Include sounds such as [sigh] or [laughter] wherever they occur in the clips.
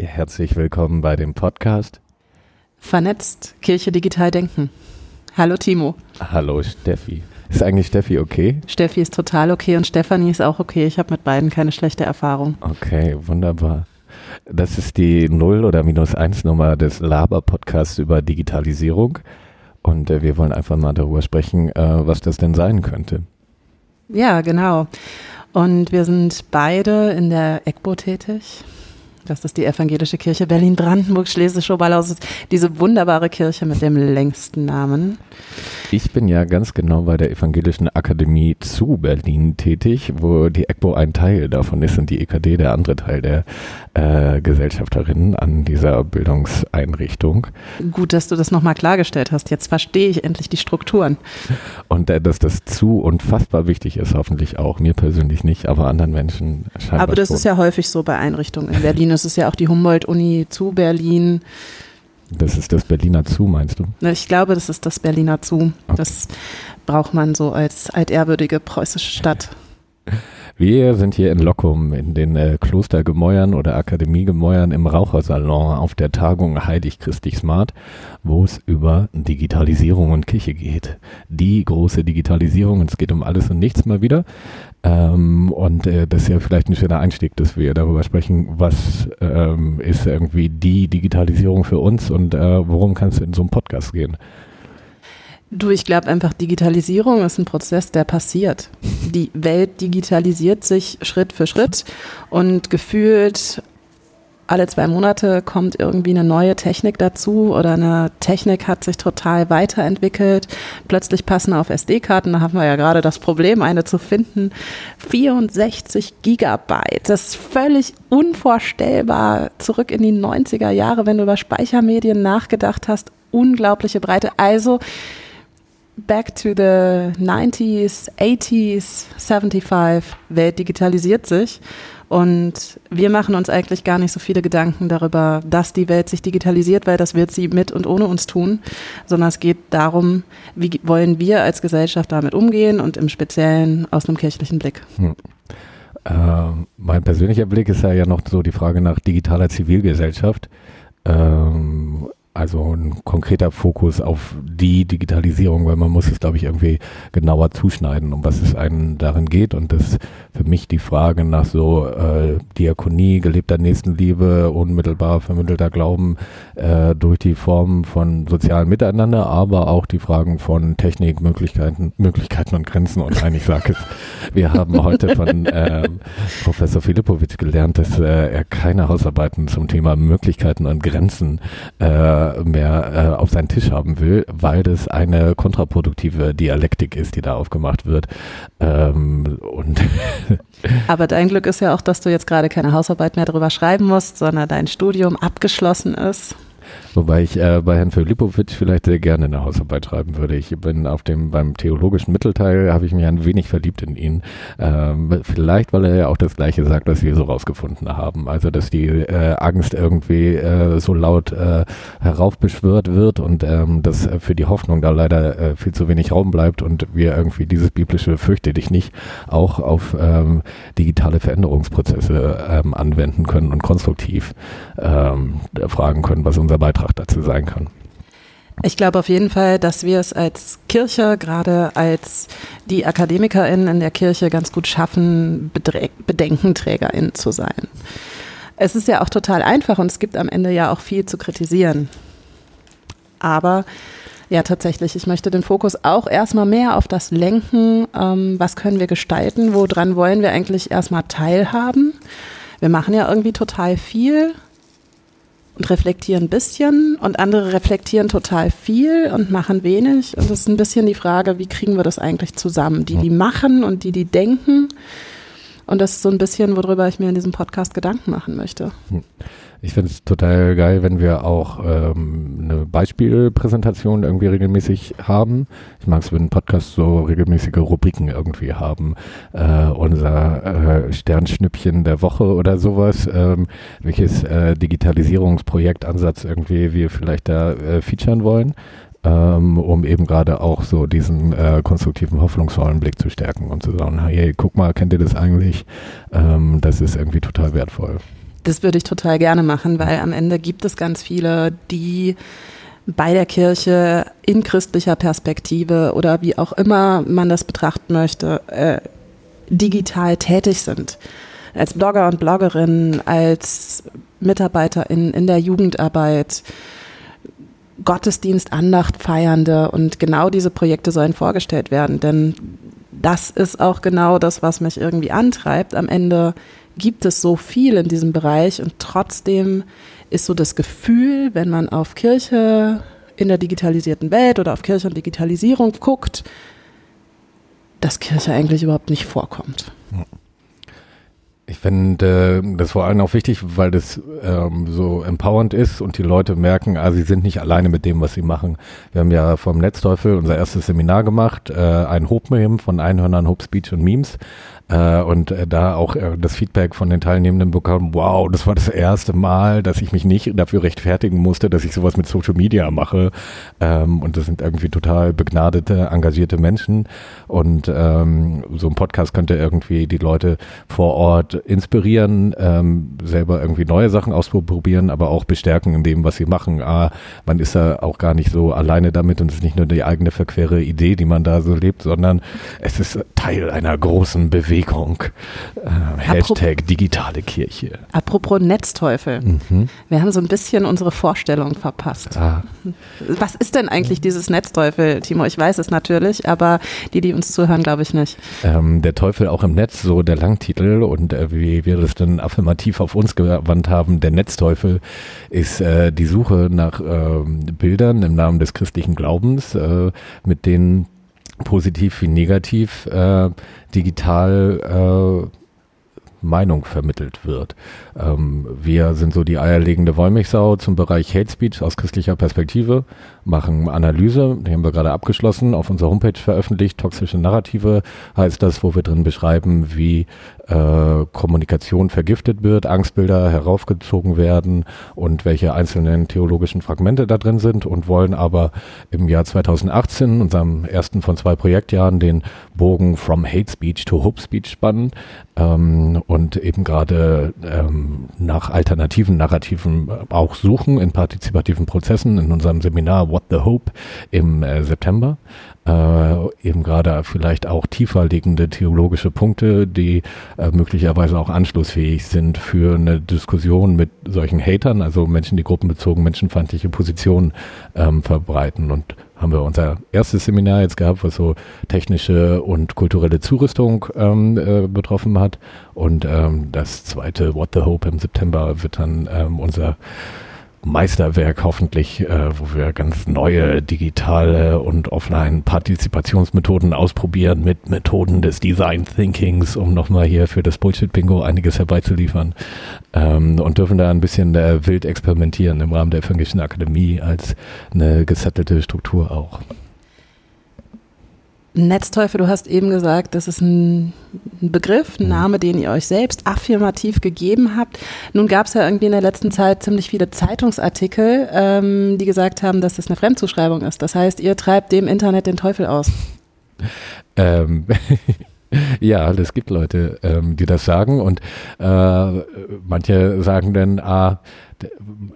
Herzlich willkommen bei dem Podcast Vernetzt Kirche digital denken. Hallo Timo. Hallo Steffi. Ist eigentlich Steffi okay? Steffi ist total okay und Stefanie ist auch okay. Ich habe mit beiden keine schlechte Erfahrung. Okay, wunderbar. Das ist die Null- oder Minus-Eins-Nummer des Laber-Podcasts über Digitalisierung. Und äh, wir wollen einfach mal darüber sprechen, äh, was das denn sein könnte. Ja, genau. Und wir sind beide in der EGBO tätig. Das ist die Evangelische Kirche Berlin-Brandenburg-Schlesische-Oberlausitz, diese wunderbare Kirche mit dem längsten Namen. Ich bin ja ganz genau bei der Evangelischen Akademie zu Berlin tätig, wo die EGBO ein Teil davon ist und die EKD der andere Teil der äh, Gesellschafterinnen an dieser Bildungseinrichtung. Gut, dass du das nochmal klargestellt hast. Jetzt verstehe ich endlich die Strukturen. Und äh, dass das zu unfassbar wichtig ist, hoffentlich auch. Mir persönlich nicht, aber anderen Menschen scheinbar Aber das schon. ist ja häufig so bei Einrichtungen in Berlin. Es ist ja auch die Humboldt-Uni zu Berlin. Das ist das Berliner Zu, meinst du? Ich glaube, das ist das Berliner Zu. Okay. Das braucht man so als altehrwürdige preußische Stadt. [laughs] Wir sind hier in Lockum in den äh, Klostergemäuern oder Akademiegemäuern im Rauchersalon auf der Tagung Heilig Christlich Smart, wo es über Digitalisierung und Kirche geht. Die große Digitalisierung, und es geht um alles und nichts mal wieder. Ähm, und äh, das ist ja vielleicht ein schöner Einstieg, dass wir darüber sprechen, was ähm, ist irgendwie die Digitalisierung für uns und äh, worum kann es in so einem Podcast gehen. Du, ich glaube einfach, Digitalisierung ist ein Prozess, der passiert. Die Welt digitalisiert sich Schritt für Schritt und gefühlt alle zwei Monate kommt irgendwie eine neue Technik dazu oder eine Technik hat sich total weiterentwickelt. Plötzlich passen auf SD-Karten, da haben wir ja gerade das Problem, eine zu finden, 64 Gigabyte. Das ist völlig unvorstellbar zurück in die 90er Jahre, wenn du über Speichermedien nachgedacht hast. Unglaubliche Breite. Also back to the 90s, 80s, 75, Welt digitalisiert sich. Und wir machen uns eigentlich gar nicht so viele Gedanken darüber, dass die Welt sich digitalisiert, weil das wird sie mit und ohne uns tun, sondern es geht darum, wie wollen wir als Gesellschaft damit umgehen und im Speziellen aus einem kirchlichen Blick. Hm. Äh, mein persönlicher Blick ist ja, ja noch so die Frage nach digitaler Zivilgesellschaft. Ähm, also ein konkreter Fokus auf die Digitalisierung, weil man muss es, glaube ich, irgendwie genauer zuschneiden, um was es einen darin geht. Und das für mich die Frage nach so äh, Diakonie, gelebter Nächstenliebe, unmittelbar vermittelter Glauben äh, durch die Formen von sozialen Miteinander, aber auch die Fragen von Technik, Möglichkeiten, Möglichkeiten und Grenzen. Und nein, ich sage es, wir haben heute von ähm, Professor Filipovic gelernt, dass äh, er keine Hausarbeiten zum Thema Möglichkeiten und Grenzen äh, mehr äh, auf seinen Tisch haben will, weil das eine kontraproduktive Dialektik ist, die da aufgemacht wird. Ähm, und [laughs] Aber dein Glück ist ja auch, dass du jetzt gerade keine Hausarbeit mehr darüber schreiben musst, sondern dein Studium abgeschlossen ist. Wobei ich äh, bei Herrn Filipovic vielleicht sehr gerne eine Hausarbeit schreiben würde. Ich bin auf dem beim theologischen Mittelteil habe ich mich ein wenig verliebt in ihn. Ähm, vielleicht, weil er ja auch das Gleiche sagt, was wir so rausgefunden haben. Also dass die äh, Angst irgendwie äh, so laut äh, heraufbeschwört wird und ähm, dass äh, für die Hoffnung da leider äh, viel zu wenig Raum bleibt und wir irgendwie dieses biblische Fürchte dich nicht auch auf ähm, digitale Veränderungsprozesse ähm, anwenden können und konstruktiv ähm, fragen können, was unser Beitrag dazu sein kann. Ich glaube auf jeden Fall, dass wir es als Kirche, gerade als die AkademikerInnen in der Kirche ganz gut schaffen, BedenkenträgerInnen zu sein. Es ist ja auch total einfach und es gibt am Ende ja auch viel zu kritisieren. Aber ja, tatsächlich, ich möchte den Fokus auch erstmal mehr auf das lenken, ähm, was können wir gestalten, woran wollen wir eigentlich erstmal teilhaben. Wir machen ja irgendwie total viel, und reflektieren ein bisschen und andere reflektieren total viel und machen wenig. Und das ist ein bisschen die Frage, wie kriegen wir das eigentlich zusammen? Die, die machen und die, die denken. Und das ist so ein bisschen, worüber ich mir in diesem Podcast Gedanken machen möchte. Ich finde es total geil, wenn wir auch ähm, eine Beispielpräsentation irgendwie regelmäßig haben. Ich mag es, wenn Podcasts so regelmäßige Rubriken irgendwie haben. Äh, unser äh, Sternschnüppchen der Woche oder sowas, ähm, welches äh, Digitalisierungsprojektansatz irgendwie wir vielleicht da äh, featuren wollen. ähm, um eben gerade auch so diesen äh, konstruktiven, hoffnungsvollen Blick zu stärken und zu sagen, hey, guck mal, kennt ihr das eigentlich? Ähm, das ist irgendwie total wertvoll. Das würde ich total gerne machen, weil am Ende gibt es ganz viele, die bei der Kirche in christlicher Perspektive oder wie auch immer man das betrachten möchte, äh, digital tätig sind. Als Blogger und Bloggerin, als Mitarbeiterin in der Jugendarbeit, Gottesdienst, Andacht feiernde und genau diese Projekte sollen vorgestellt werden, denn das ist auch genau das, was mich irgendwie antreibt. Am Ende gibt es so viel in diesem Bereich und trotzdem ist so das Gefühl, wenn man auf Kirche in der digitalisierten Welt oder auf Kirche und Digitalisierung guckt, dass Kirche eigentlich überhaupt nicht vorkommt. Ich finde das vor allem auch wichtig, weil das ähm, so empowernd ist und die Leute merken, ah, sie sind nicht alleine mit dem, was sie machen. Wir haben ja vom Netzteufel unser erstes Seminar gemacht, äh, ein Hope-Meme von Einhörnern, Hope Speech und Memes. Äh, und äh, da auch äh, das Feedback von den Teilnehmenden bekommen, wow, das war das erste Mal, dass ich mich nicht dafür rechtfertigen musste, dass ich sowas mit Social Media mache. Ähm, und das sind irgendwie total begnadete, engagierte Menschen. Und ähm, so ein Podcast könnte irgendwie die Leute vor Ort inspirieren, ähm, selber irgendwie neue Sachen ausprobieren, aber auch bestärken in dem, was sie machen. Ah, man ist da auch gar nicht so alleine damit und es ist nicht nur die eigene verquere Idee, die man da so lebt, sondern es ist Teil einer großen Bewegung Bewegung. Äh, Hashtag digitale Kirche. Apropos Netzteufel. Mhm. Wir haben so ein bisschen unsere Vorstellung verpasst. Ah. Was ist denn eigentlich dieses Netzteufel, Timo? Ich weiß es natürlich, aber die, die uns zuhören, glaube ich nicht. Ähm, der Teufel auch im Netz, so der Langtitel und äh, wie wir das dann affirmativ auf uns gewandt haben, der Netzteufel ist äh, die Suche nach ähm, Bildern im Namen des christlichen Glaubens, äh, mit denen positiv wie negativ äh, digital äh, Meinung vermittelt wird. Ähm, wir sind so die eierlegende Wollmilchsau zum Bereich Hate Speech aus christlicher Perspektive, machen Analyse, die haben wir gerade abgeschlossen, auf unserer Homepage veröffentlicht. Toxische Narrative heißt das, wo wir drin beschreiben, wie äh, Kommunikation vergiftet wird, Angstbilder heraufgezogen werden und welche einzelnen theologischen Fragmente da drin sind und wollen aber im Jahr 2018, unserem ersten von zwei Projektjahren, den Bogen from Hate Speech to Hope Speech spannen ähm, und eben gerade ähm, nach alternativen Narrativen auch suchen in partizipativen Prozessen in unserem Seminar What the Hope im äh, September. Äh, eben gerade vielleicht auch tiefer liegende theologische Punkte, die äh, möglicherweise auch anschlussfähig sind für eine Diskussion mit solchen Hatern, also Menschen, die gruppenbezogen menschenfeindliche Positionen ähm, verbreiten und haben wir unser erstes Seminar jetzt gehabt, was so technische und kulturelle Zurüstung ähm, äh, betroffen hat. Und ähm, das zweite What the Hope im September wird dann ähm, unser Meisterwerk hoffentlich, äh, wo wir ganz neue digitale und offline Partizipationsmethoden ausprobieren mit Methoden des Design Thinkings, um nochmal hier für das Bullshit-Bingo einiges herbeizuliefern ähm, und dürfen da ein bisschen äh, wild experimentieren im Rahmen der Evangelischen Akademie als eine gesettelte Struktur auch. Netzteufel, du hast eben gesagt, das ist ein Begriff, ein mhm. Name, den ihr euch selbst affirmativ gegeben habt. Nun gab es ja irgendwie in der letzten Zeit ziemlich viele Zeitungsartikel, ähm, die gesagt haben, dass das eine Fremdzuschreibung ist. Das heißt, ihr treibt dem Internet den Teufel aus. Ähm, [laughs] ja, es gibt Leute, ähm, die das sagen und äh, manche sagen dann, ah,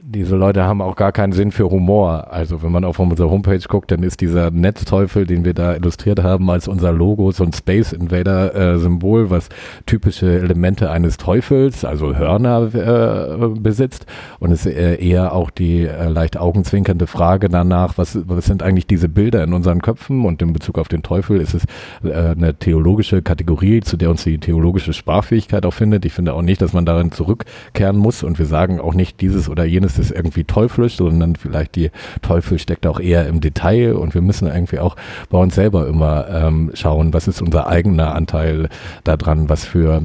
diese Leute haben auch gar keinen Sinn für Humor. Also wenn man auf unsere Homepage guckt, dann ist dieser Netzteufel, den wir da illustriert haben, als unser Logo so ein Space Invader äh, Symbol, was typische Elemente eines Teufels, also Hörner äh, besitzt. Und es ist eher auch die äh, leicht augenzwinkernde Frage danach, was, was sind eigentlich diese Bilder in unseren Köpfen? Und in Bezug auf den Teufel ist es äh, eine theologische Kategorie, zu der uns die theologische Sprachfähigkeit auch findet. Ich finde auch nicht, dass man darin zurückkehren muss. Und wir sagen auch nicht, diese dieses oder jenes ist irgendwie teuflisch, sondern vielleicht die Teufel steckt auch eher im Detail und wir müssen irgendwie auch bei uns selber immer ähm, schauen, was ist unser eigener Anteil daran, was für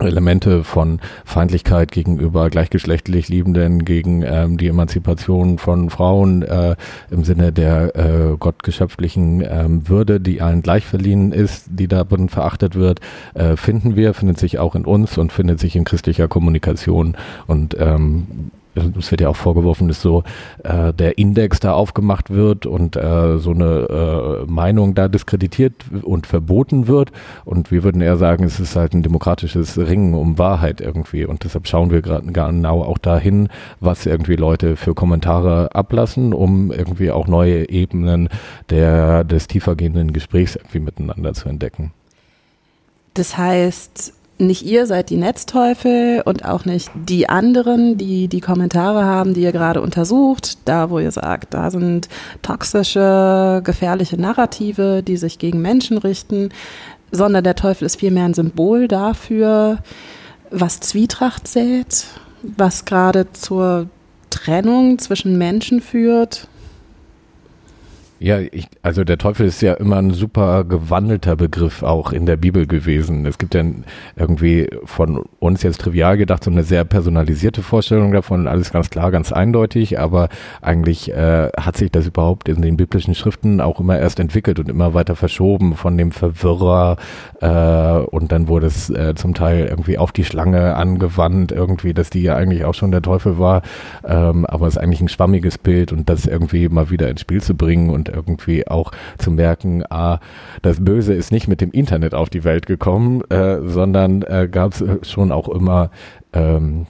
Elemente von Feindlichkeit gegenüber gleichgeschlechtlich Liebenden, gegen ähm, die Emanzipation von Frauen äh, im Sinne der äh, gottgeschöpflichen ähm, Würde, die allen gleich verliehen ist, die darin verachtet wird, äh, finden wir, findet sich auch in uns und findet sich in christlicher Kommunikation und ähm, es wird ja auch vorgeworfen, dass so äh, der Index da aufgemacht wird und äh, so eine äh, Meinung da diskreditiert und verboten wird. Und wir würden eher sagen, es ist halt ein demokratisches Ringen um Wahrheit irgendwie. Und deshalb schauen wir gerade genau auch dahin, was irgendwie Leute für Kommentare ablassen, um irgendwie auch neue Ebenen der, des tiefergehenden Gesprächs irgendwie miteinander zu entdecken. Das heißt, nicht ihr seid die Netzteufel und auch nicht die anderen, die die Kommentare haben, die ihr gerade untersucht, da wo ihr sagt, da sind toxische, gefährliche Narrative, die sich gegen Menschen richten, sondern der Teufel ist vielmehr ein Symbol dafür, was Zwietracht sät, was gerade zur Trennung zwischen Menschen führt, ja, ich, also der Teufel ist ja immer ein super gewandelter Begriff auch in der Bibel gewesen. Es gibt ja irgendwie von uns jetzt trivial gedacht so eine sehr personalisierte Vorstellung davon, alles ganz klar, ganz eindeutig, aber eigentlich äh, hat sich das überhaupt in den biblischen Schriften auch immer erst entwickelt und immer weiter verschoben von dem Verwirrer äh, und dann wurde es äh, zum Teil irgendwie auf die Schlange angewandt, irgendwie, dass die ja eigentlich auch schon der Teufel war, ähm, aber es ist eigentlich ein schwammiges Bild und das irgendwie mal wieder ins Spiel zu bringen und irgendwie auch zu merken, ah, das Böse ist nicht mit dem Internet auf die Welt gekommen, äh, sondern äh, gab es schon auch immer ähm,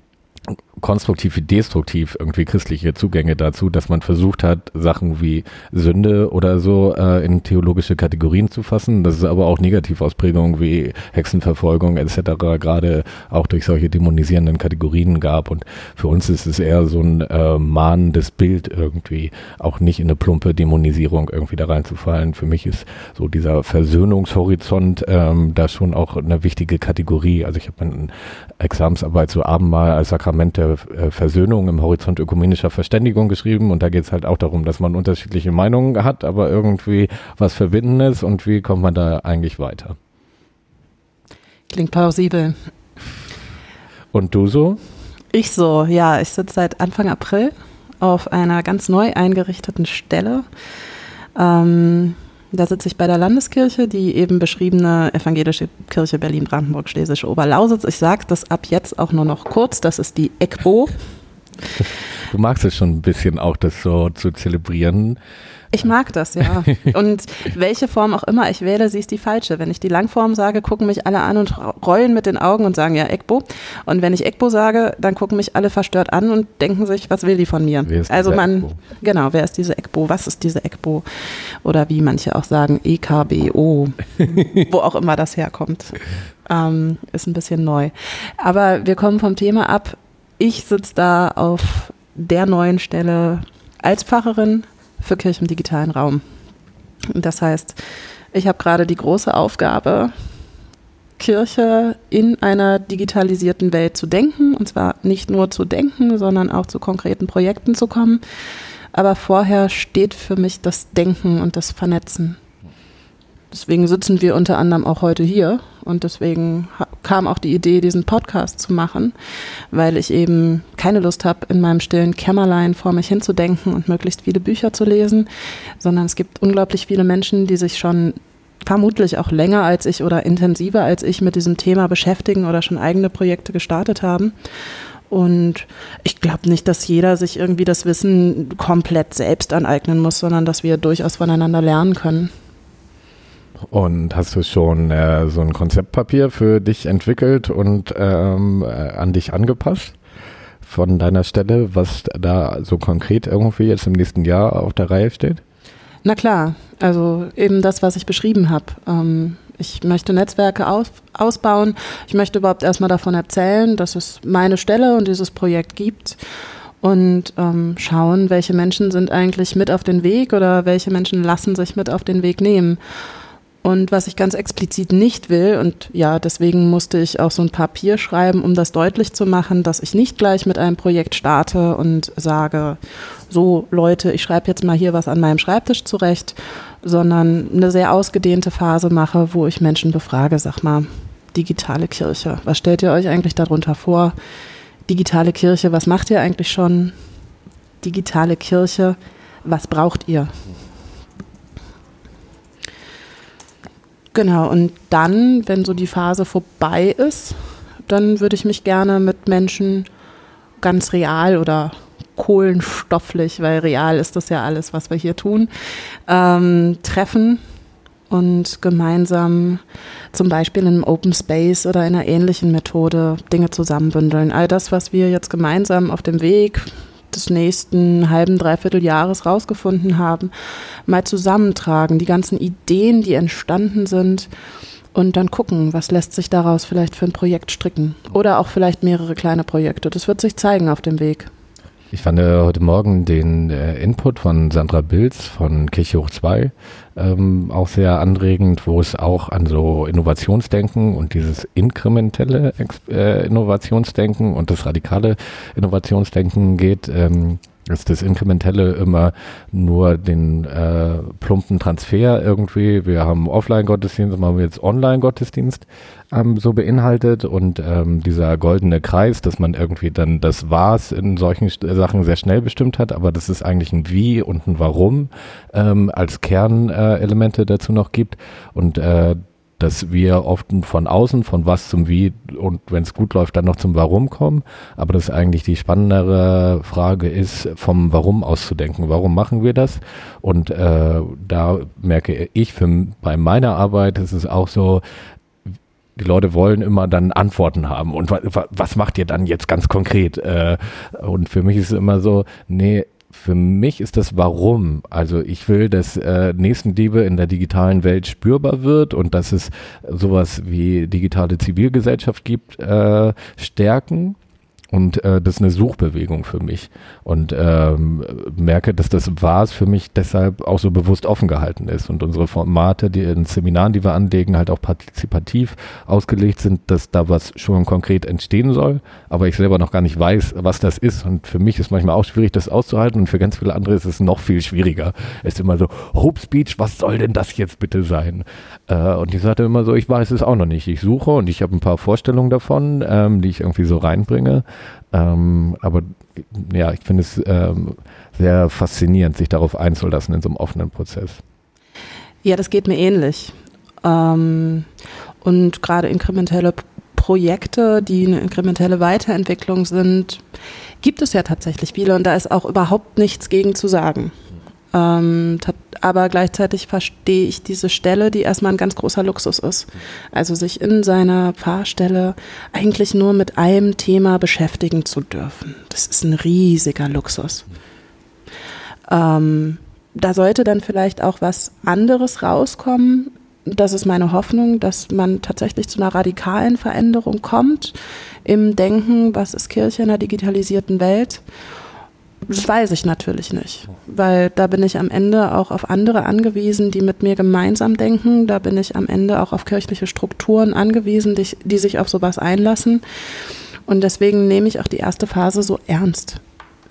konstruktiv wie destruktiv irgendwie christliche Zugänge dazu, dass man versucht hat, Sachen wie Sünde oder so äh, in theologische Kategorien zu fassen. Das ist aber auch Negativausprägungen wie Hexenverfolgung etc. gerade auch durch solche dämonisierenden Kategorien gab. Und für uns ist es eher so ein äh, mahnendes Bild irgendwie, auch nicht in eine plumpe Dämonisierung irgendwie da reinzufallen. Für mich ist so dieser Versöhnungshorizont ähm, da schon auch eine wichtige Kategorie. Also ich habe eine Examensarbeit zu Abendmahl als Sakrament der äh, Versöhnung im Horizont ökumenischer Verständigung geschrieben und da geht es halt auch darum, dass man unterschiedliche Meinungen hat, aber irgendwie was Verbindendes und wie kommt man da eigentlich weiter? Klingt plausibel. Und du so? Ich so, ja, ich sitze seit Anfang April auf einer ganz neu eingerichteten Stelle. Ähm, da sitze ich bei der Landeskirche, die eben beschriebene evangelische Kirche Berlin-Brandenburg-Schlesische Oberlausitz. Ich sage das ab jetzt auch nur noch kurz, das ist die ECBO. Du magst es schon ein bisschen auch, das so zu zelebrieren. Ich mag das, ja. [laughs] Und welche Form auch immer ich wähle, sie ist die falsche. Wenn ich die Langform sage, gucken mich alle an und rollen mit den Augen und sagen, ja, Ekbo. Und wenn ich Ekbo sage, dann gucken mich alle verstört an und denken sich, was will die von mir? also man, Ekbo? genau, wer ist diese Ekbo? Was ist diese Ekbo? Oder wie manche auch sagen, EKBO. [laughs] wo auch immer das herkommt. Ähm, ist ein bisschen neu. Aber wir kommen vom Thema ab. Ich sitze da auf der neuen Stelle als Pfarrerin für Kirche im digitalen Raum. Das heißt, ich habe gerade die große Aufgabe, Kirche in einer digitalisierten Welt zu denken. Und zwar nicht nur zu denken, sondern auch zu konkreten Projekten zu kommen. Aber vorher steht für mich das Denken und das Vernetzen. Deswegen sitzen wir unter anderem auch heute hier und deswegen kam auch die Idee, diesen Podcast zu machen, weil ich eben keine Lust habe, in meinem stillen Kämmerlein vor mich hinzudenken und möglichst viele Bücher zu lesen, sondern es gibt unglaublich viele Menschen, die sich schon vermutlich auch länger als ich oder intensiver als ich mit diesem Thema beschäftigen oder schon eigene Projekte gestartet haben. Und ich glaube nicht, dass jeder sich irgendwie das Wissen komplett selbst aneignen muss, sondern dass wir durchaus voneinander lernen können. Und hast du schon äh, so ein Konzeptpapier für dich entwickelt und ähm, äh, an dich angepasst? Von deiner Stelle, was da so konkret irgendwie jetzt im nächsten Jahr auf der Reihe steht? Na klar, also eben das, was ich beschrieben habe. Ähm, ich möchte Netzwerke aus, ausbauen. Ich möchte überhaupt erstmal davon erzählen, dass es meine Stelle und dieses Projekt gibt und ähm, schauen, welche Menschen sind eigentlich mit auf den Weg oder welche Menschen lassen sich mit auf den Weg nehmen. Und was ich ganz explizit nicht will, und ja, deswegen musste ich auch so ein Papier schreiben, um das deutlich zu machen, dass ich nicht gleich mit einem Projekt starte und sage, so Leute, ich schreibe jetzt mal hier was an meinem Schreibtisch zurecht, sondern eine sehr ausgedehnte Phase mache, wo ich Menschen befrage, sag mal, digitale Kirche, was stellt ihr euch eigentlich darunter vor? Digitale Kirche, was macht ihr eigentlich schon? Digitale Kirche, was braucht ihr? Genau, und dann, wenn so die Phase vorbei ist, dann würde ich mich gerne mit Menschen ganz real oder kohlenstofflich, weil real ist das ja alles, was wir hier tun, ähm, treffen und gemeinsam zum Beispiel in einem Open Space oder in einer ähnlichen Methode Dinge zusammenbündeln. All das, was wir jetzt gemeinsam auf dem Weg des nächsten halben, dreiviertel Jahres rausgefunden haben, mal zusammentragen, die ganzen Ideen, die entstanden sind und dann gucken, was lässt sich daraus vielleicht für ein Projekt stricken oder auch vielleicht mehrere kleine Projekte. Das wird sich zeigen auf dem Weg. Ich fand heute Morgen den äh, Input von Sandra Bilz von Kirche Hoch 2 ähm, auch sehr anregend, wo es auch an so Innovationsdenken und dieses inkrementelle Ex äh, Innovationsdenken und das radikale Innovationsdenken geht. Ähm, ist das Inkrementelle immer nur den äh, plumpen Transfer irgendwie. Wir haben Offline-Gottesdienst, machen wir jetzt Online-Gottesdienst ähm, so beinhaltet. Und ähm, dieser goldene Kreis, dass man irgendwie dann das Was in solchen Sachen sehr schnell bestimmt hat, aber dass es eigentlich ein Wie und ein Warum ähm, als Kernelemente äh, dazu noch gibt. Und äh, dass wir oft von außen, von was zum Wie und wenn es gut läuft, dann noch zum Warum kommen. Aber dass eigentlich die spannendere Frage ist, vom Warum auszudenken. Warum machen wir das? Und äh, da merke ich, für, bei meiner Arbeit ist es auch so, die Leute wollen immer dann Antworten haben. Und was macht ihr dann jetzt ganz konkret? Äh, und für mich ist es immer so, nee, für mich ist das Warum. Also ich will, dass äh, Nächstenliebe in der digitalen Welt spürbar wird und dass es sowas wie digitale Zivilgesellschaft gibt, äh, stärken und äh, das ist eine Suchbewegung für mich. Und ähm, merke, dass das Was für mich deshalb auch so bewusst offen gehalten ist. Und unsere Formate, die in Seminaren, die wir anlegen, halt auch partizipativ ausgelegt sind, dass da was schon konkret entstehen soll, aber ich selber noch gar nicht weiß, was das ist. Und für mich ist manchmal auch schwierig, das auszuhalten. Und für ganz viele andere ist es noch viel schwieriger. Es ist immer so, Hope Speech, was soll denn das jetzt bitte sein? Äh, und ich sagte immer so, ich weiß es auch noch nicht. Ich suche und ich habe ein paar Vorstellungen davon, ähm, die ich irgendwie so reinbringe. Ähm, aber ja, ich finde es ähm, sehr faszinierend, sich darauf einzulassen in so einem offenen Prozess. Ja, das geht mir ähnlich. Ähm, und gerade inkrementelle Projekte, die eine inkrementelle Weiterentwicklung sind, gibt es ja tatsächlich viele und da ist auch überhaupt nichts gegen zu sagen. Ähm, aber gleichzeitig verstehe ich diese Stelle, die erstmal ein ganz großer Luxus ist. Also sich in seiner Pfarrstelle eigentlich nur mit einem Thema beschäftigen zu dürfen. Das ist ein riesiger Luxus. Ähm, da sollte dann vielleicht auch was anderes rauskommen. Das ist meine Hoffnung, dass man tatsächlich zu einer radikalen Veränderung kommt im Denken, was ist Kirche in einer digitalisierten Welt das weiß ich natürlich nicht, weil da bin ich am Ende auch auf andere angewiesen, die mit mir gemeinsam denken. Da bin ich am Ende auch auf kirchliche Strukturen angewiesen, die, die sich auf sowas einlassen. Und deswegen nehme ich auch die erste Phase so ernst.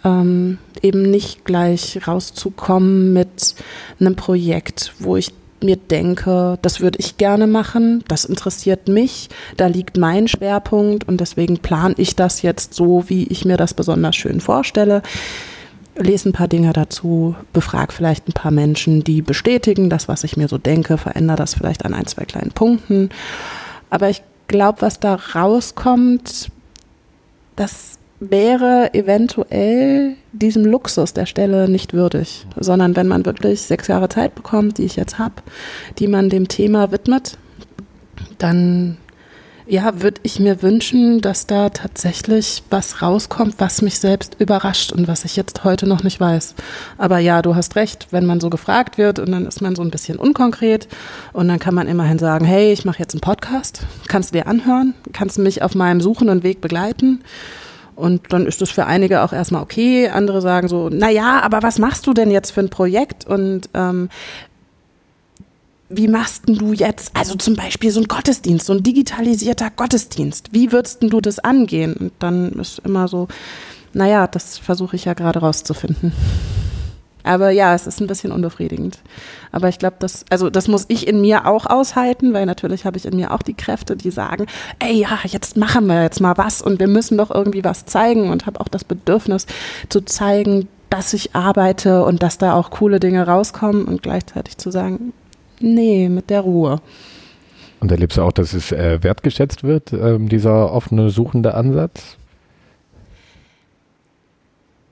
Ähm, eben nicht gleich rauszukommen mit einem Projekt, wo ich mir denke, das würde ich gerne machen, das interessiert mich, da liegt mein Schwerpunkt und deswegen plane ich das jetzt so, wie ich mir das besonders schön vorstelle. Lese ein paar Dinge dazu, befrage vielleicht ein paar Menschen, die bestätigen das, was ich mir so denke, verändere das vielleicht an ein, zwei kleinen Punkten. Aber ich glaube, was da rauskommt, das wäre eventuell diesem Luxus der Stelle nicht würdig, sondern wenn man wirklich sechs Jahre Zeit bekommt, die ich jetzt habe, die man dem Thema widmet, dann ja, würde ich mir wünschen, dass da tatsächlich was rauskommt, was mich selbst überrascht und was ich jetzt heute noch nicht weiß. Aber ja, du hast recht, wenn man so gefragt wird und dann ist man so ein bisschen unkonkret und dann kann man immerhin sagen, hey, ich mache jetzt einen Podcast, kannst du dir anhören, kannst mich auf meinem Suchen und Weg begleiten und dann ist das für einige auch erstmal okay. Andere sagen so, na ja, aber was machst du denn jetzt für ein Projekt? Und ähm, wie machst du jetzt, also zum Beispiel so ein Gottesdienst, so ein digitalisierter Gottesdienst, wie würdest du das angehen? Und dann ist immer so, naja, das versuche ich ja gerade rauszufinden. Aber ja, es ist ein bisschen unbefriedigend. Aber ich glaube, das, also das muss ich in mir auch aushalten, weil natürlich habe ich in mir auch die Kräfte, die sagen, ey ja, jetzt machen wir jetzt mal was und wir müssen doch irgendwie was zeigen und habe auch das Bedürfnis zu zeigen, dass ich arbeite und dass da auch coole Dinge rauskommen und gleichzeitig zu sagen, nee, mit der Ruhe. Und erlebst du auch, dass es äh, wertgeschätzt wird, ähm, dieser offene, suchende Ansatz?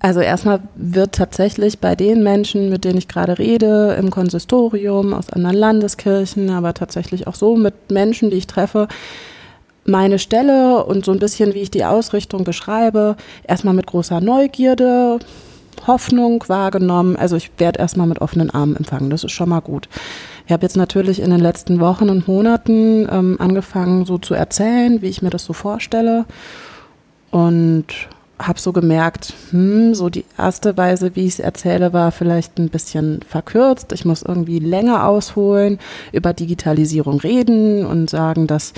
Also erstmal wird tatsächlich bei den Menschen, mit denen ich gerade rede, im Konsistorium, aus anderen Landeskirchen, aber tatsächlich auch so mit Menschen, die ich treffe, meine Stelle und so ein bisschen, wie ich die Ausrichtung beschreibe, erstmal mit großer Neugierde, Hoffnung wahrgenommen. Also ich werde erstmal mit offenen Armen empfangen. Das ist schon mal gut. Ich habe jetzt natürlich in den letzten Wochen und Monaten ähm, angefangen, so zu erzählen, wie ich mir das so vorstelle. Und habe so gemerkt, hm, so die erste Weise, wie ich es erzähle, war vielleicht ein bisschen verkürzt. Ich muss irgendwie länger ausholen, über Digitalisierung reden und sagen, dass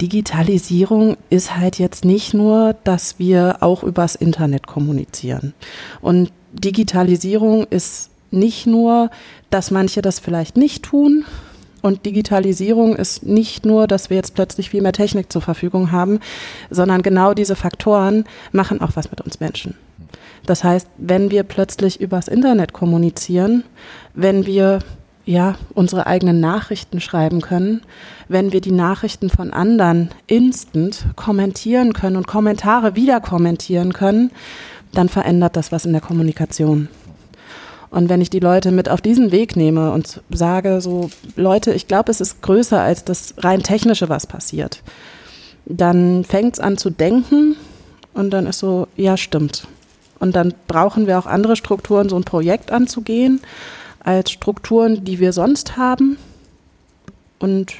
Digitalisierung ist halt jetzt nicht nur, dass wir auch übers Internet kommunizieren. Und Digitalisierung ist nicht nur, dass manche das vielleicht nicht tun. Und Digitalisierung ist nicht nur, dass wir jetzt plötzlich viel mehr Technik zur Verfügung haben, sondern genau diese Faktoren machen auch was mit uns Menschen. Das heißt, wenn wir plötzlich übers Internet kommunizieren, wenn wir ja, unsere eigenen Nachrichten schreiben können, wenn wir die Nachrichten von anderen instant kommentieren können und Kommentare wieder kommentieren können, dann verändert das was in der Kommunikation. Und wenn ich die Leute mit auf diesen Weg nehme und sage, so Leute, ich glaube, es ist größer als das rein technische, was passiert, dann fängt es an zu denken und dann ist so, ja, stimmt. Und dann brauchen wir auch andere Strukturen, so ein Projekt anzugehen, als Strukturen, die wir sonst haben. Und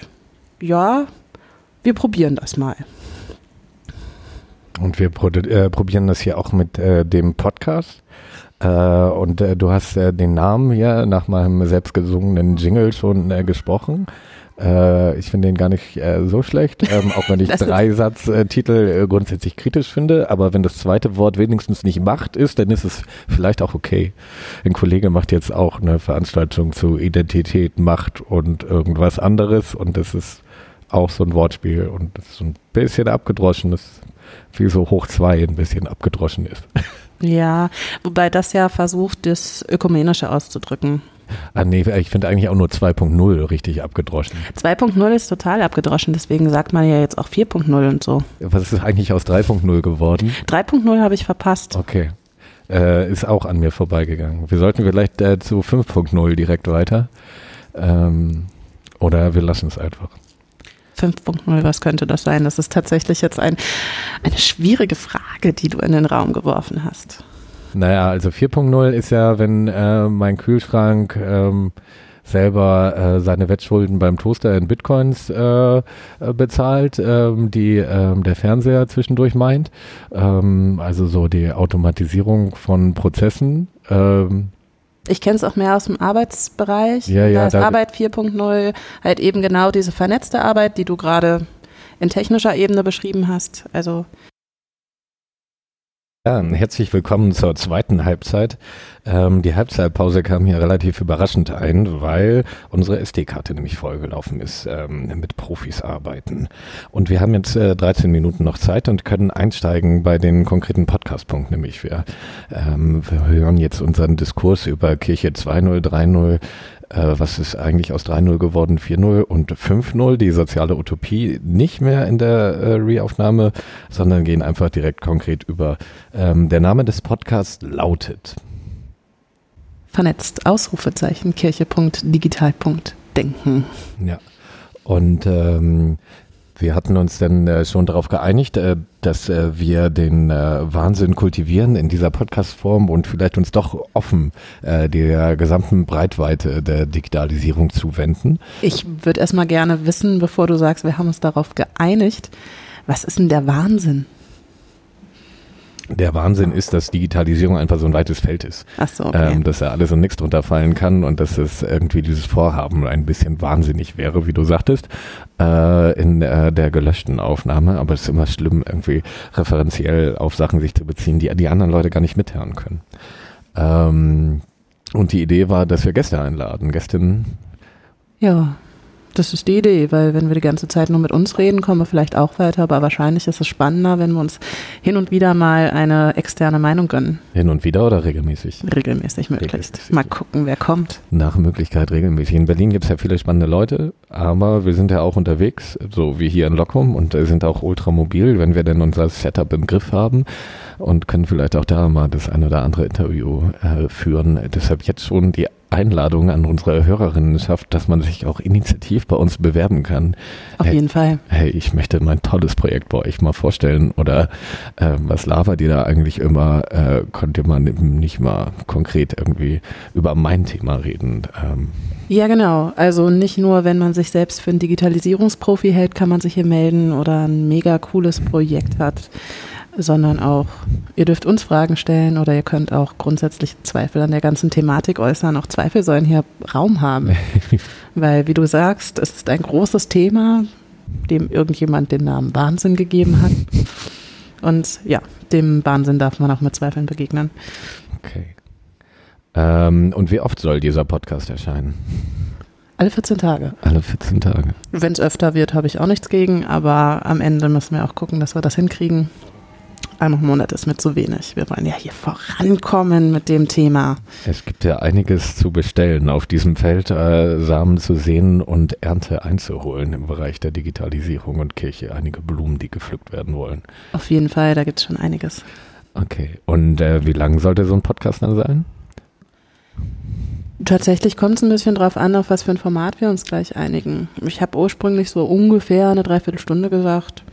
ja, wir probieren das mal. Und wir äh, probieren das hier auch mit äh, dem Podcast. Äh, und äh, du hast äh, den Namen hier nach meinem selbstgesungenen Jingle schon gesprochen. ich finde den gar nicht so schlecht, ähm, auch wenn [laughs] ich Dreisatztitel grundsätzlich kritisch finde. Aber wenn das zweite Wort wenigstens nicht Macht ist, dann ist es vielleicht auch okay. Ein Kollege macht jetzt auch eine Veranstaltung zu Identität, Macht und irgendwas anderes. Und das ist auch so ein Wortspiel und das ist so ein bisschen abgedroschen. Das wie so hoch zwei ein bisschen abgedroschen ist. [laughs] Ja, wobei das ja versucht, das Ökumenische auszudrücken. Ah, nee, ich finde eigentlich auch nur 2.0 richtig abgedroschen. 2.0 ist total abgedroschen, deswegen sagt man ja jetzt auch 4.0 und so. Was ist eigentlich aus 3.0 geworden? 3.0 habe ich verpasst. Okay. Äh, ist auch an mir vorbeigegangen. Wir sollten vielleicht äh, zu 5.0 direkt weiter. Ähm, oder wir lassen es einfach. 5.0, was könnte das sein? Das ist tatsächlich jetzt ein, eine schwierige Frage, die du in den Raum geworfen hast. Naja, also 4.0 ist ja, wenn äh, mein Kühlschrank ähm, selber äh, seine Wettschulden beim Toaster in Bitcoins äh, äh bezahlt, ähm, die ähm, der Fernseher zwischendurch meint. Ähm, also so die Automatisierung von Prozessen. Ähm, ich kenne es auch mehr aus dem Arbeitsbereich. Ja, ja, da ist Arbeit 4.0 halt eben genau diese vernetzte Arbeit, die du gerade in technischer Ebene beschrieben hast. Also ja, herzlich willkommen zur zweiten Halbzeit. Ähm, die Halbzeitpause kam hier relativ überraschend ein, weil unsere SD-Karte nämlich vollgelaufen ist ähm, mit Profis arbeiten. Und wir haben jetzt äh, 13 Minuten noch Zeit und können einsteigen bei den konkreten Podcast-Punkten, nämlich wir, ähm, wir hören jetzt unseren Diskurs über Kirche 2.0, 3.0, äh, was ist eigentlich aus 3-0 geworden, 4-0 und 5-0, die soziale Utopie, nicht mehr in der äh, Reaufnahme, sondern gehen einfach direkt konkret über. Ähm, der Name des Podcasts lautet Vernetzt, Ausrufezeichen, Kirche.digital.denken. Ja. Und ähm, wir hatten uns dann äh, schon darauf geeinigt, äh, dass äh, wir den Wahnsinn kultivieren in dieser Podcast-Form und vielleicht uns doch offen der gesamten Breitweite der Digitalisierung zuwenden. Ich würde erstmal gerne wissen, bevor du sagst, wir haben uns darauf geeinigt, was ist denn der Wahnsinn? Der Wahnsinn ist, dass Digitalisierung einfach so ein weites Feld ist. Ach so, okay. Ähm, dass da alles und nichts drunter fallen kann und dass es irgendwie dieses Vorhaben ein bisschen wahnsinnig wäre, wie du sagtest, äh, in äh, der gelöschten Aufnahme. Aber es ist immer schlimm, irgendwie referenziell auf Sachen sich zu beziehen, die die anderen Leute gar nicht mithören können. Ähm, und die Idee war, dass wir Gäste einladen, Gästinnen. Ja, Das ist die Idee, weil wenn wir die ganze Zeit nur mit uns reden, kommen wir vielleicht auch weiter, aber wahrscheinlich ist es spannender, wenn wir uns hin und wieder mal eine externe Meinung gönnen. Hin und wieder oder regelmäßig? Regelmäßig möglichst. Regelmäßig. Mal gucken, wer kommt. Nach Möglichkeit regelmäßig. In Berlin gibt es ja viele spannende Leute, aber wir sind ja auch unterwegs, so wie hier in Lockum und sind auch ultramobil, wenn wir denn unser Setup im Griff haben und können vielleicht auch da mal das ein oder andere Interview äh, führen. Deshalb jetzt schon die Einladung an unsere Hörerinnen schafft, dass man sich auch initiativ bei uns bewerben kann. Auf hey, jeden Fall. Hey, ich möchte mein tolles Projekt bei euch mal vorstellen oder äh, was labert ihr da eigentlich immer? Äh, konnte man nicht mal konkret irgendwie über mein Thema reden? Ähm. Ja, genau. Also nicht nur, wenn man sich selbst für einen Digitalisierungsprofi hält, kann man sich hier melden oder ein mega cooles Projekt hat sondern auch, ihr dürft uns Fragen stellen oder ihr könnt auch grundsätzlich Zweifel an der ganzen Thematik äußern. Auch Zweifel sollen hier Raum haben. [laughs] Weil, wie du sagst, es ist ein großes Thema, dem irgendjemand den Namen Wahnsinn gegeben hat. Und ja, dem Wahnsinn darf man auch mit Zweifeln begegnen. Okay. Ähm, und wie oft soll dieser Podcast erscheinen? Alle 14 Tage. Alle 14 Tage. Wenn es öfter wird, habe ich auch nichts gegen, aber am Ende müssen wir auch gucken, dass wir das hinkriegen einmal im Monat ist mir zu wenig. Wir wollen ja hier vorankommen mit dem Thema. Es gibt ja einiges zu bestellen auf diesem Feld, äh, Samen zu sehen und Ernte einzuholen im Bereich der Digitalisierung und Kirche. Einige Blumen, die gepflückt werden wollen. Auf jeden Fall, da gibt es schon einiges. Okay, und äh, wie lang sollte so ein Podcast dann sein? Tatsächlich kommt es ein bisschen drauf an, auf was für ein Format wir uns gleich einigen. Ich habe ursprünglich so ungefähr eine Dreiviertelstunde gesagt.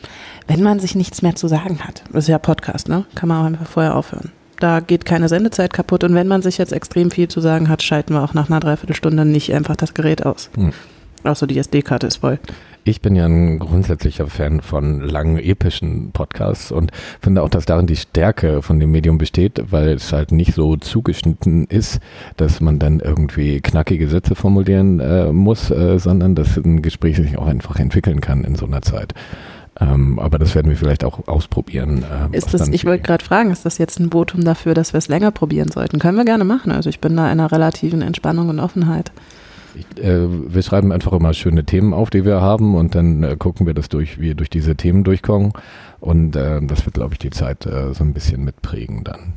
Wenn man sich nichts mehr zu sagen hat, das ist ja Podcast, ne? Kann man auch einfach vorher aufhören. Da geht keine Sendezeit kaputt und wenn man sich jetzt extrem viel zu sagen hat, schalten wir auch nach einer Dreiviertelstunde nicht einfach das Gerät aus. Hm. Außer die SD-Karte ist voll. Ich bin ja ein grundsätzlicher Fan von langen, epischen Podcasts und finde auch, dass darin die Stärke von dem Medium besteht, weil es halt nicht so zugeschnitten ist, dass man dann irgendwie knackige Sätze formulieren äh, muss, äh, sondern dass ein Gespräch sich auch einfach entwickeln kann in so einer Zeit. Ähm, aber das werden wir vielleicht auch ausprobieren. Äh, ist das, ich wollte gerade fragen, ist das jetzt ein Votum dafür, dass wir es länger probieren sollten? Können wir gerne machen. Also ich bin da in einer relativen Entspannung und Offenheit. Ich, äh, wir schreiben einfach immer schöne Themen auf, die wir haben und dann äh, gucken wir das durch, wie wir durch diese Themen durchkommen. Und äh, das wird, glaube ich, die Zeit äh, so ein bisschen mitprägen dann.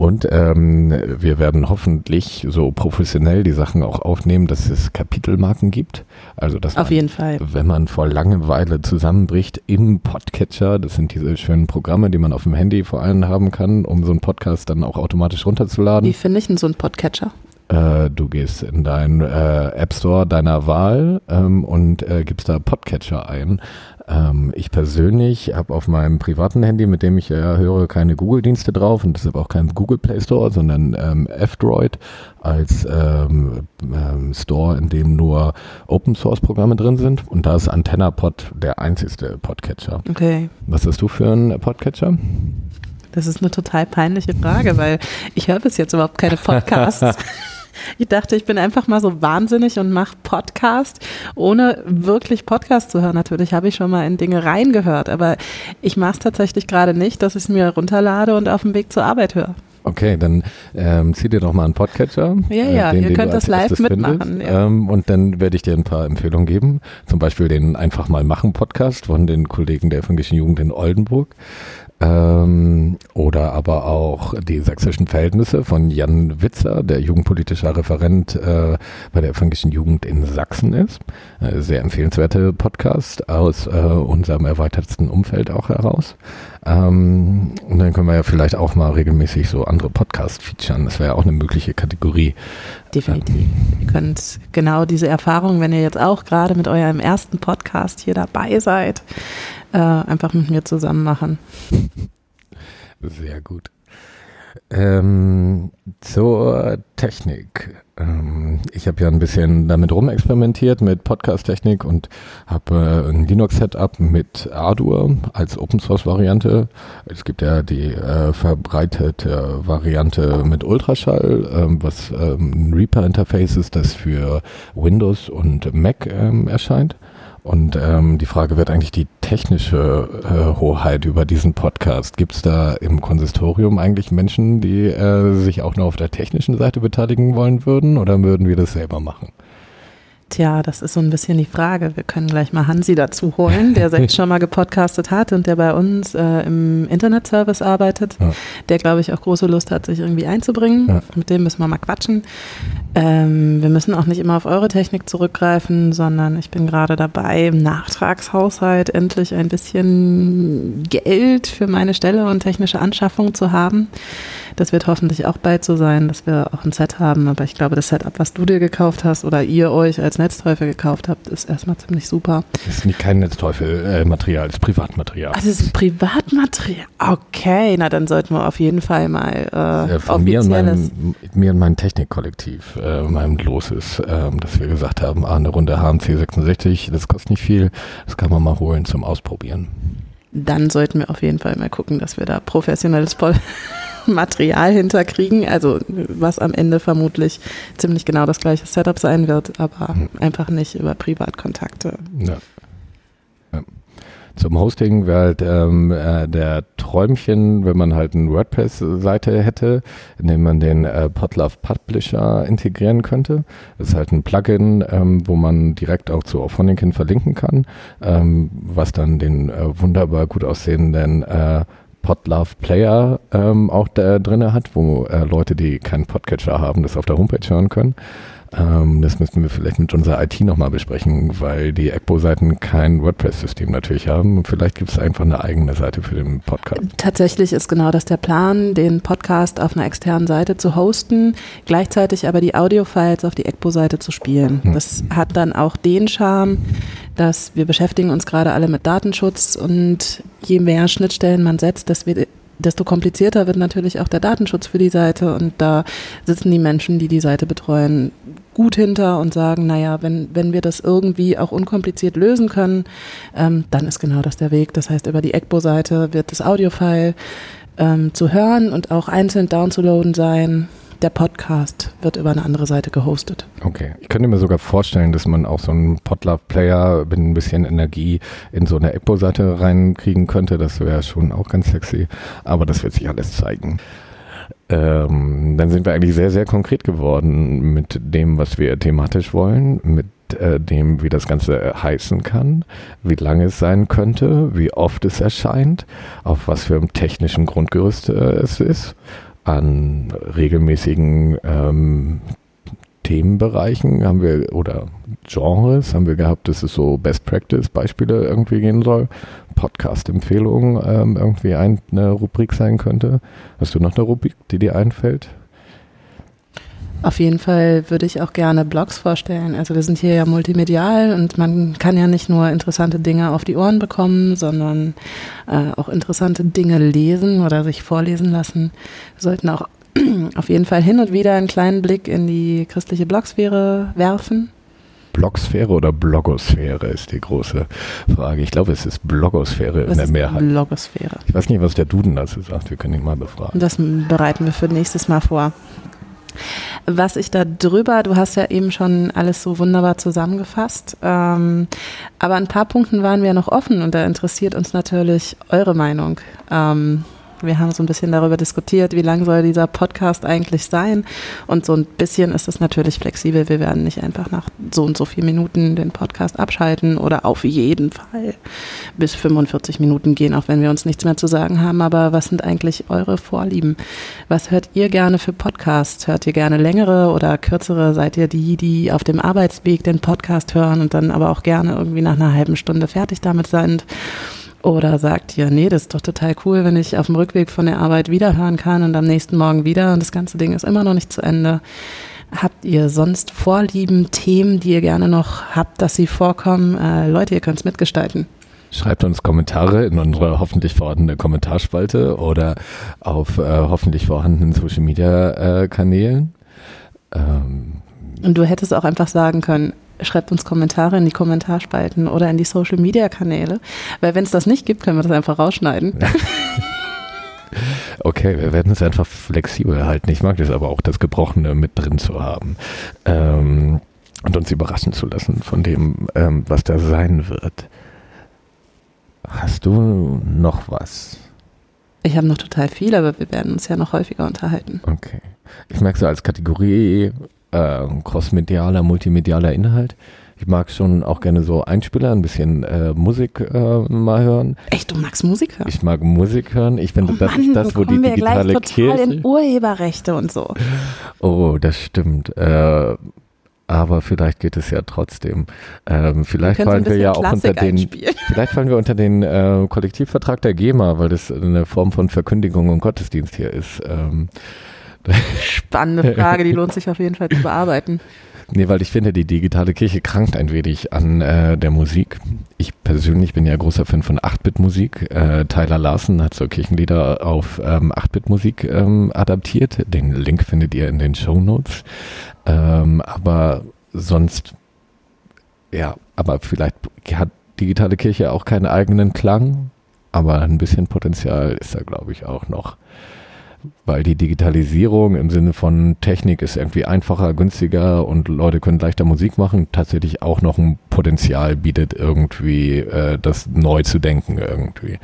Und ähm, wir werden hoffentlich so professionell die Sachen auch aufnehmen, dass es Kapitelmarken gibt. Also dass Auf man, jeden Fall. wenn man vor Langeweile zusammenbricht im Podcatcher, das sind diese schönen Programme, die man auf dem Handy vor allem haben kann, um so einen Podcast dann auch automatisch runterzuladen. Wie finde ich denn so einen Podcatcher? Äh, du gehst in deinen äh, App Store deiner Wahl ähm, und äh, gibst da Podcatcher ein. Ähm, ich persönlich habe auf meinem privaten Handy, mit dem ich äh, höre, keine Google-Dienste drauf und deshalb auch kein Google Play Store, sondern ähm, F-Droid als ähm, ähm, Store, in dem nur Open-Source-Programme drin sind. Und da ist AntennaPod der einzigste Podcatcher. Okay. Was hast du für einen Podcatcher? Das ist eine total peinliche Frage, weil ich höre bis jetzt überhaupt keine Podcasts. [laughs] Ich dachte, ich bin einfach mal so wahnsinnig und mache Podcast, ohne wirklich Podcast zu hören. Natürlich habe ich schon mal in Dinge reingehört, aber ich mache es tatsächlich gerade nicht, dass ich es mir runterlade und auf dem Weg zur Arbeit höre. Okay, dann ähm, zieh dir doch mal einen Podcatcher. Ja, ja, äh, den, ihr könnt das live mitmachen. Ja. Ähm, und dann werde ich dir ein paar Empfehlungen geben. Zum Beispiel den Einfach mal machen Podcast von den Kollegen der evangelischen Jugend in Oldenburg. Ähm, oder aber auch die sächsischen Verhältnisse von Jan Witzer, der jugendpolitischer Referent äh, bei der evangelischen Jugend in Sachsen ist. Äh, sehr empfehlenswerte Podcast aus äh, unserem erweiterten Umfeld auch heraus. Ähm, und dann können wir ja vielleicht auch mal regelmäßig so andere Podcasts featuren. Das wäre ja auch eine mögliche Kategorie. Definitiv. Ähm, ihr könnt genau diese Erfahrung, wenn ihr jetzt auch gerade mit eurem ersten Podcast hier dabei seid, äh, einfach mit mir zusammen machen. Sehr gut. Ähm, zur Technik. Ähm, ich habe ja ein bisschen damit rumexperimentiert mit Podcast-Technik und habe äh, ein Linux-Setup mit Ardour als Open-Source-Variante. Es gibt ja die äh, verbreitete Variante mit Ultraschall, ähm, was ähm, ein Reaper-Interface ist, das für Windows und Mac ähm, erscheint. Und ähm, die Frage wird eigentlich die technische äh, Hoheit über diesen Podcast. Gibt es da im Konsistorium eigentlich Menschen, die äh, sich auch nur auf der technischen Seite beteiligen wollen würden oder würden wir das selber machen? Tja, das ist so ein bisschen die Frage. Wir können gleich mal Hansi dazu holen, der [laughs] selbst schon mal gepodcastet hat und der bei uns äh, im Internetservice arbeitet, ja. der, glaube ich, auch große Lust hat, sich irgendwie einzubringen. Ja. Mit dem müssen wir mal quatschen. Ähm, wir müssen auch nicht immer auf eure Technik zurückgreifen, sondern ich bin gerade dabei, im Nachtragshaushalt endlich ein bisschen Geld für meine Stelle und technische Anschaffung zu haben. Das wird hoffentlich auch bald so sein, dass wir auch ein Set haben. Aber ich glaube, das Setup, was du dir gekauft hast oder ihr euch als Netzteufel gekauft habt, ist erstmal ziemlich super. Das ist nicht kein Netzteufel-Material, es ist Privatmaterial. Also es ist Privatmaterial. Okay, na dann sollten wir auf jeden Fall mal äh, Von mir und, meinem, mir und meinem Technikkollektiv, äh, meinem Los ist, äh, dass wir gesagt haben, ah, eine Runde HMC 66, das kostet nicht viel, das kann man mal holen zum Ausprobieren. Dann sollten wir auf jeden Fall mal gucken, dass wir da professionelles Pol [laughs] Material hinterkriegen, also was am Ende vermutlich ziemlich genau das gleiche Setup sein wird, aber hm. einfach nicht über Privatkontakte. Ja. ja. Zum Hosting wäre halt ähm, äh, der Träumchen, wenn man halt eine WordPress-Seite hätte, in dem man den äh, Podlove Publisher integrieren könnte. Das ist halt ein Plugin, ähm, wo man direkt auch zu Auphonic verlinken kann, ähm, was dann den äh, wunderbar gut aussehenden äh, Podlove Player ähm, auch da drin hat, wo äh, Leute, die keinen Podcatcher haben, das auf der Homepage hören können. Ähm, das müssten wir vielleicht mit unserer IT nochmal besprechen, weil die ECBO-Seiten kein WordPress-System natürlich haben. Und vielleicht gibt es einfach eine eigene Seite für den Podcast. Tatsächlich ist genau das der Plan, den Podcast auf einer externen Seite zu hosten, gleichzeitig aber die Audio-Files auf die ECBO-Seite zu spielen. Hm. Das hat dann auch den Charme, dass wir beschäftigen uns gerade alle mit Datenschutz und je mehr Schnittstellen man setzt, desto komplizierter wird natürlich auch der Datenschutz für die Seite und da sitzen die Menschen, die die Seite betreuen, gut hinter und sagen, naja, wenn, wenn wir das irgendwie auch unkompliziert lösen können, ähm, dann ist genau das der Weg. Das heißt, über die ECBO-Seite wird das Audiofile ähm, zu hören und auch einzeln downzuladen sein der Podcast wird über eine andere Seite gehostet. Okay. Ich könnte mir sogar vorstellen, dass man auch so einen Podlove-Player mit ein bisschen Energie in so eine Echo-Seite reinkriegen könnte. Das wäre schon auch ganz sexy. Aber das wird sich alles zeigen. Ähm, dann sind wir eigentlich sehr, sehr konkret geworden mit dem, was wir thematisch wollen, mit äh, dem, wie das Ganze heißen kann, wie lange es sein könnte, wie oft es erscheint, auf was für einem technischen Grundgerüst äh, es ist an regelmäßigen ähm, Themenbereichen haben wir oder Genres haben wir gehabt, dass es so Best Practice Beispiele irgendwie gehen soll. Podcast-Empfehlungen ähm, irgendwie eine Rubrik sein könnte. Hast du noch eine Rubrik, die dir einfällt? Auf jeden Fall würde ich auch gerne Blogs vorstellen. Also wir sind hier ja multimedial und man kann ja nicht nur interessante Dinge auf die Ohren bekommen, sondern äh, auch interessante Dinge lesen oder sich vorlesen lassen. Wir sollten auch [clears throat] auf jeden Fall hin und wieder einen kleinen Blick in die christliche Blogsphäre werfen. Blogsphäre oder Blogosphäre ist die große Frage. Ich glaube, es ist Blogosphäre was in der Mehrheit. Blogosphäre. Ich weiß nicht, was der Duden dazu sagt. Wir können ihn mal befragen. Das bereiten wir für nächstes Mal vor. Was ich da drüber, du hast ja eben schon alles so wunderbar zusammengefasst, ähm, aber ein paar Punkten waren wir noch offen und da interessiert uns natürlich eure Meinung. Ähm, wir haben so ein bisschen darüber diskutiert, wie lang soll dieser Podcast eigentlich sein. Und so ein bisschen ist es natürlich flexibel. Wir werden nicht einfach nach so und so vielen Minuten den Podcast abschalten oder auf jeden Fall bis 45 Minuten gehen, auch wenn wir uns nichts mehr zu sagen haben. Aber was sind eigentlich eure Vorlieben? Was hört ihr gerne für Podcasts? Hört ihr gerne längere oder kürzere? Seid ihr die, die auf dem Arbeitsweg den Podcast hören und dann aber auch gerne irgendwie nach einer halben Stunde fertig damit sind? Oder sagt ihr, nee, das ist doch total cool, wenn ich auf dem Rückweg von der Arbeit wiederhören kann und am nächsten Morgen wieder und das ganze Ding ist immer noch nicht zu Ende. Habt ihr sonst Vorlieben, Themen, die ihr gerne noch habt, dass sie vorkommen? Äh, Leute, ihr könnt es mitgestalten. Schreibt uns Kommentare in unsere hoffentlich vorhandene Kommentarspalte oder auf äh, hoffentlich vorhandenen Social Media äh, Kanälen. Ähm, und du hättest auch einfach sagen können, schreibt uns Kommentare in die Kommentarspalten oder in die Social Media Kanäle, weil wenn es das nicht gibt, können wir das einfach rausschneiden. Okay, wir werden es einfach flexibel halten. Ich mag das aber auch, das Gebrochene mit drin zu haben. Ähm, und uns überraschen zu lassen von dem, ähm, was da sein wird. Hast du noch was? Ich habe noch total viel, aber wir werden uns ja noch häufiger unterhalten. Okay. Ich merke so als Kategorie äh, crossmedialer, multimedialer Inhalt. Ich mag schon auch gerne so Einspieler, ein bisschen äh, Musik äh, mal hören. Echt, du magst Musik hören? Ich mag Musik hören. Ich finde, oh das Mann, ist das, wo die wir digitale gleich total Kirche. in Urheberrechte und so. Oh, das stimmt. Äh, aber vielleicht geht es ja trotzdem. Ähm, vielleicht fallen wir ja bisschen auch unter Klassik den, einspielen. [laughs] vielleicht fallen wir unter den äh, Kollektivvertrag der GEMA, weil das eine Form von Verkündigung und Gottesdienst hier ist. Ähm, Spannende Frage, die lohnt sich auf jeden Fall zu bearbeiten. Nee, weil ich finde, die digitale Kirche krankt ein wenig an äh, der Musik. Ich persönlich bin ja großer Fan von 8-Bit-Musik. Äh, Tyler Larson hat so Kirchenlieder auf ähm, 8-Bit-Musik ähm, adaptiert. Den Link findet ihr in den Show Notes. Ähm, aber sonst, ja, aber vielleicht hat digitale Kirche auch keinen eigenen Klang, aber ein bisschen Potenzial ist da, glaube ich, auch noch weil die Digitalisierung im Sinne von Technik ist irgendwie einfacher, günstiger und Leute können leichter Musik machen, tatsächlich auch noch ein Potenzial bietet, irgendwie äh, das neu zu denken irgendwie.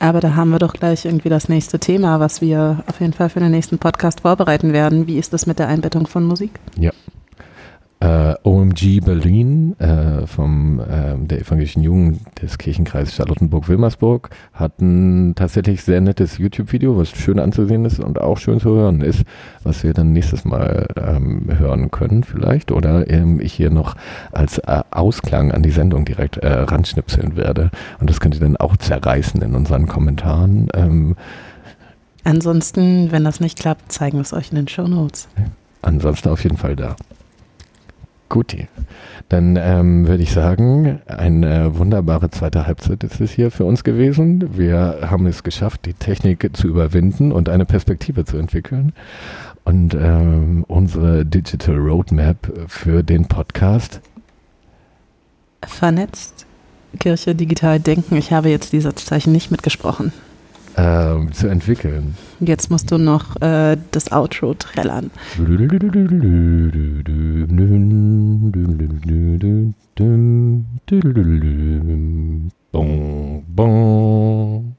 Aber da haben wir doch gleich irgendwie das nächste Thema, was wir auf jeden Fall für den nächsten Podcast vorbereiten werden. Wie ist das mit der Einbettung von Musik? Ja. Äh, OMG Berlin äh, vom äh, der evangelischen Jugend des Kirchenkreises Charlottenburg-Wilmersburg hat ein tatsächlich sehr nettes YouTube-Video, was schön anzusehen ist und auch schön zu hören ist, was wir dann nächstes Mal ähm, hören können vielleicht oder ähm, ich hier noch als äh, Ausklang an die Sendung direkt äh, ranschnipseln werde und das könnt ihr dann auch zerreißen in unseren Kommentaren. Ähm, Ansonsten, wenn das nicht klappt, zeigen wir es euch in den Show Notes. ansonsten auf jeden Fall da. Guti. Dann ähm, würde ich sagen, eine wunderbare zweite Halbzeit ist es hier für uns gewesen. Wir haben es geschafft, die Technik zu überwinden und eine Perspektive zu entwickeln. Und ähm, unsere Digital Roadmap für den Podcast. Vernetzt, Kirche, digital denken. Ich habe jetzt die Satzzeichen nicht mitgesprochen. Ähm, zu entwickeln. Jetzt musst du noch äh, das Outro trällern. Bon, bon.